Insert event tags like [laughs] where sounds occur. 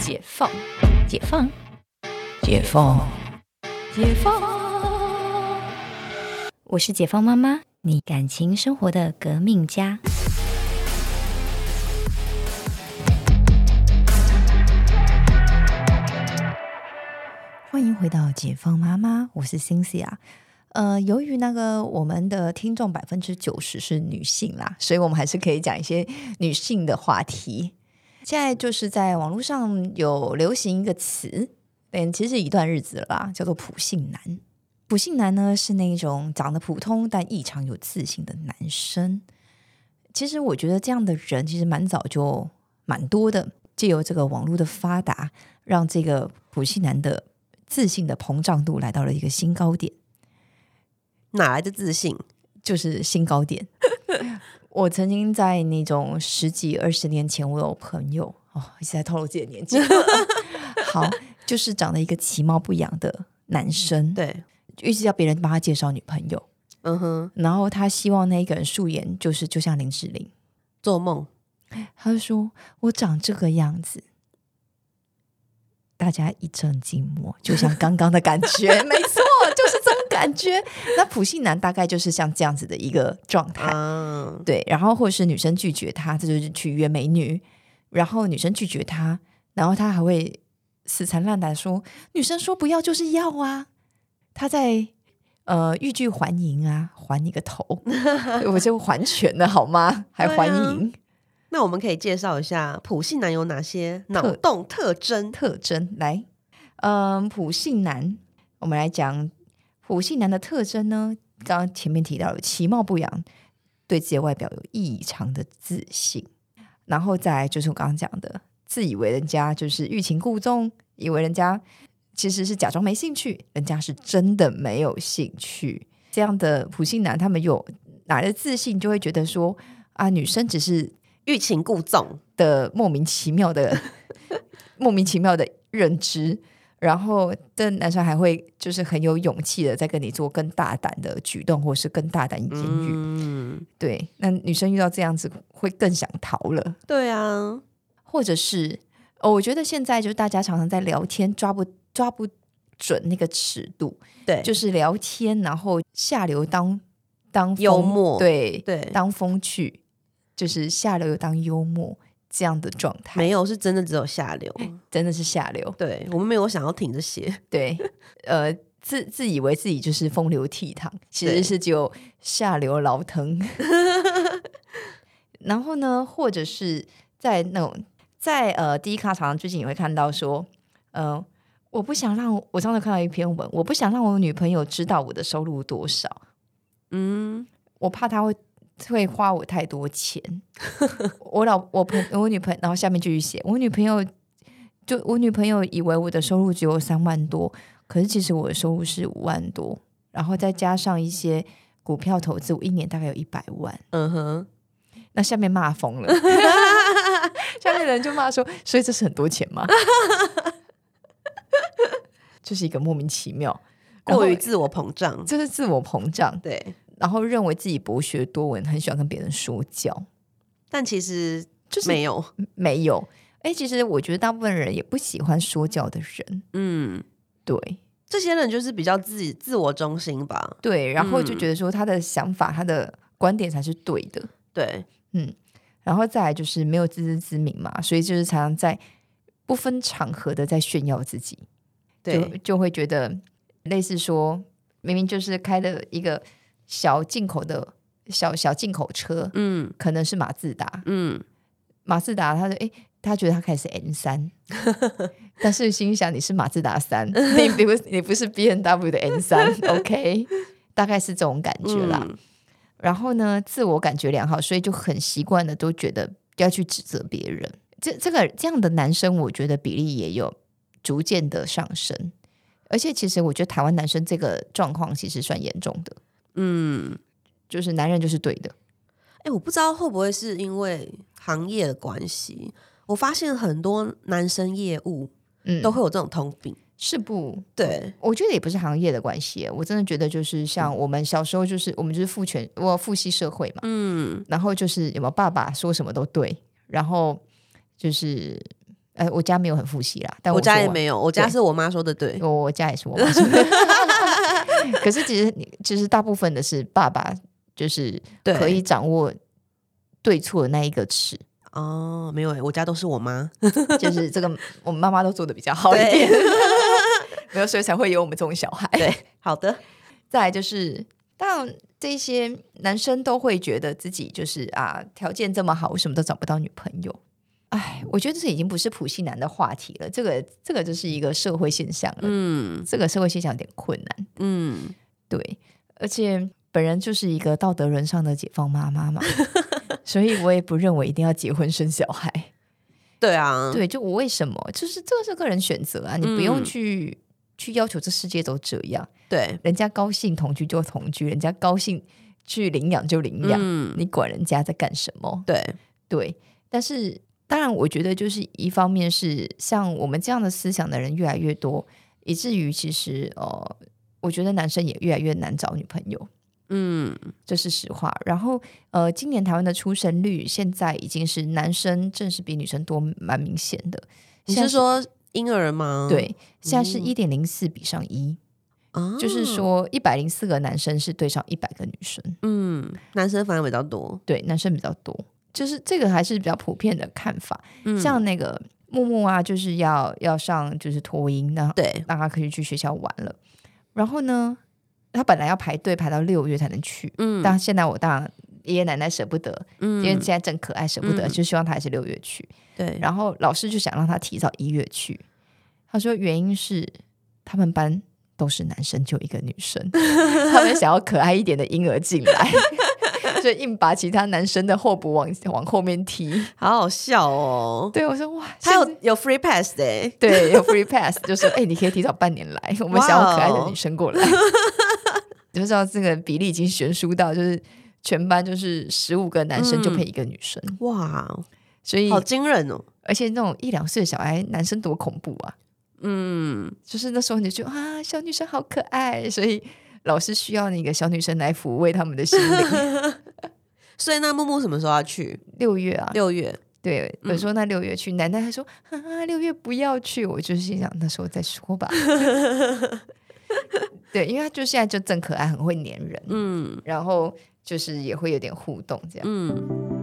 解放，解放，解放，解放。我是解放妈妈，你感情生活的革命家。欢迎回到解放妈妈，我是 Cynthia。呃，由于那个我们的听众百分之九十是女性啦，所以我们还是可以讲一些女性的话题。现在就是在网络上有流行一个词，嗯，其实一段日子了吧，叫做“普信男”。普信男呢是那种长得普通但异常有自信的男生。其实我觉得这样的人其实蛮早就蛮多的，借由这个网络的发达，让这个普信男的自信的膨胀度来到了一个新高点。哪来的自信？就是新高点。我曾经在那种十几二十年前，我有朋友哦，一直在透露自己的年纪。[laughs] 好，就是长得一个其貌不扬的男生，对，一直要别人帮他介绍女朋友。嗯哼，然后他希望那一个人素颜，就是就像林志玲，做梦。他就说：“我长这个样子。”大家一阵静默，就像刚刚的感觉，[laughs] 没错，感觉。那普信男大概就是像这样子的一个状态，嗯，对。然后或者是女生拒绝他，这就是去约美女。然后女生拒绝他，然后他还会死缠烂打说：“女生说不要就是要啊！”他在呃欲拒还迎啊，还你个头！[laughs] 我就还全了好吗？还还迎。那我们可以介绍一下普信男有哪些脑洞特征？特征来，嗯，普信男，我们来讲普信男的特征呢。刚刚前面提到了其貌不扬，对自己的外表有异常的自信，然后再来就是我刚刚讲的，自以为人家就是欲擒故纵，以为人家其实是假装没兴趣，人家是真的没有兴趣。这样的普信男，他们有哪来的自信，就会觉得说啊，女生只是。欲擒故纵的莫名其妙的 [laughs] 莫名其妙的认知，然后的男生还会就是很有勇气的在跟你做更大胆的举动，或是更大胆言语。嗯，对，那女生遇到这样子会更想逃了。对啊，或者是哦，我觉得现在就是大家常常在聊天，抓不抓不准那个尺度。对，就是聊天，然后下流当当幽默，对对，当风趣。就是下流又当幽默这样的状态，没有是真的只有下流，真的是下流。对我们没有想要挺这些，对，呃，自自以为自己就是风流倜傥，其实是只有下流老疼。[laughs] 然后呢，或者是在那种在呃第一卡场最近也会看到说，呃，我不想让我上次看到一篇文，我不想让我女朋友知道我的收入多少，嗯，我怕她会。会花我太多钱，[laughs] 我老我朋我女朋友，然后下面继续写，我女朋友就我女朋友以为我的收入只有三万多，可是其实我的收入是五万多，然后再加上一些股票投资，我一年大概有一百万。嗯哼，那下面骂疯了，[laughs] 下面人就骂说，所以这是很多钱吗？[laughs] 就是一个莫名其妙，过于自我膨胀，这是自我膨胀，对。然后认为自己博学多闻，很喜欢跟别人说教，但其实就是没有没有。哎，其实我觉得大部分人也不喜欢说教的人。嗯，对，这些人就是比较自己自我中心吧。对，然后就觉得说他的想法、他的观点才是对的。对，嗯，然后再来就是没有自知之明嘛，所以就是常常在不分场合的在炫耀自己。对，就会觉得类似说明明就是开了一个。小进口的小小进口车，嗯，可能是马自达，嗯，马自达，他说，哎，他觉得他开始 N 三，[laughs] 但是心想你是马自达三，[laughs] 你不你不是 B N W 的 N 三，OK，大概是这种感觉啦。然后呢，自我感觉良好，所以就很习惯的都觉得要去指责别人。这这个这样的男生，我觉得比例也有逐渐的上升，而且其实我觉得台湾男生这个状况其实算严重的。嗯，就是男人就是对的。哎，我不知道会不会是因为行业的关系，我发现很多男生业务，嗯，都会有这种通病，是不？对，我觉得也不是行业的关系，我真的觉得就是像我们小时候，就是我们就是父权，我父系社会嘛，嗯，然后就是有没有爸爸说什么都对，然后就是呃，我家没有很复习啦，但我家也没有，我家是我妈说的对。我我家也是我妈 [laughs] 说的。[laughs] 可是其实你其实大部分的是爸爸，就是可以掌握对错的那一个尺，哦，没有欸，我家都是我妈。[laughs] 就是这个我们妈妈都做的比较好一点，没有，所以才会有我们这种小孩。对，好的，再来就是，当然这些男生都会觉得自己就是啊，条件这么好，为什么都找不到女朋友？哎，我觉得这已经不是普信男的话题了，这个这个就是一个社会现象了。嗯这个社会现象有点困难，嗯，对，而且本人就是一个道德沦丧的解放妈妈嘛，[laughs] 所以我也不认为一定要结婚生小孩。对啊，对，就我为什么，就是这个是个人选择啊，你不用嗯去、去要求这世界都这样。对，人家高兴同居就同居，人家高兴去领养就领养，嗯，你管人家在干什么？对，对，但是当然，我觉得就是一方面是像我们这样的思想的人越来越多，以至于其实呃，我觉得男生也越来越难找女朋友。嗯，这是实话。然后，呃，今年台湾的出生率现在已经是男生正是比女生多，蛮明显的。你是说婴儿吗？对？现在是嗯一点零四比上一、啊，就是，说一百零四个男生是对上一百个女生。嗯，男生反而比较多。对，男生比较多，就是这个还是比较普遍的看法。嗯像那个木木啊，就是要要上就是托婴，那对，让他可以去学校玩了。然后呢，他本来要排队排到六月才能去，嗯但现在我当然爷爷奶奶舍不得，嗯因为现在正可爱，舍不得，嗯就希望他还是六月去。对，然后老师就想让他提早一月去，他说原因是他们班都是男生，就一个女生，[laughs] 他们想要可爱一点的婴儿进来，所以硬把其他男生的后补往往后面踢。好好笑哦。对我说哇，他有有 free pass 的欸，对有 free pass，就说哎、你可以提早半年来，我们想要可爱的女生过来。[laughs] 你就知道这个比例已经悬殊到，就是全班就是十五个男生就配一个女生，哇，所以好惊人哦。而且那种一两岁的小孩，男生多恐怖啊！嗯，就是那时候你就啊，小女生好可爱，所以老师需要那个小女生来抚慰他们的心灵。[laughs] 所以那木木什么时候要去？六月啊，六月。对，嗯我说那六月去，奶奶还说啊，六月不要去，我就心想那时候再说吧。[laughs] 对，因为他就现在就正可爱，很会黏人，嗯然后就是也会有点互动这样。嗯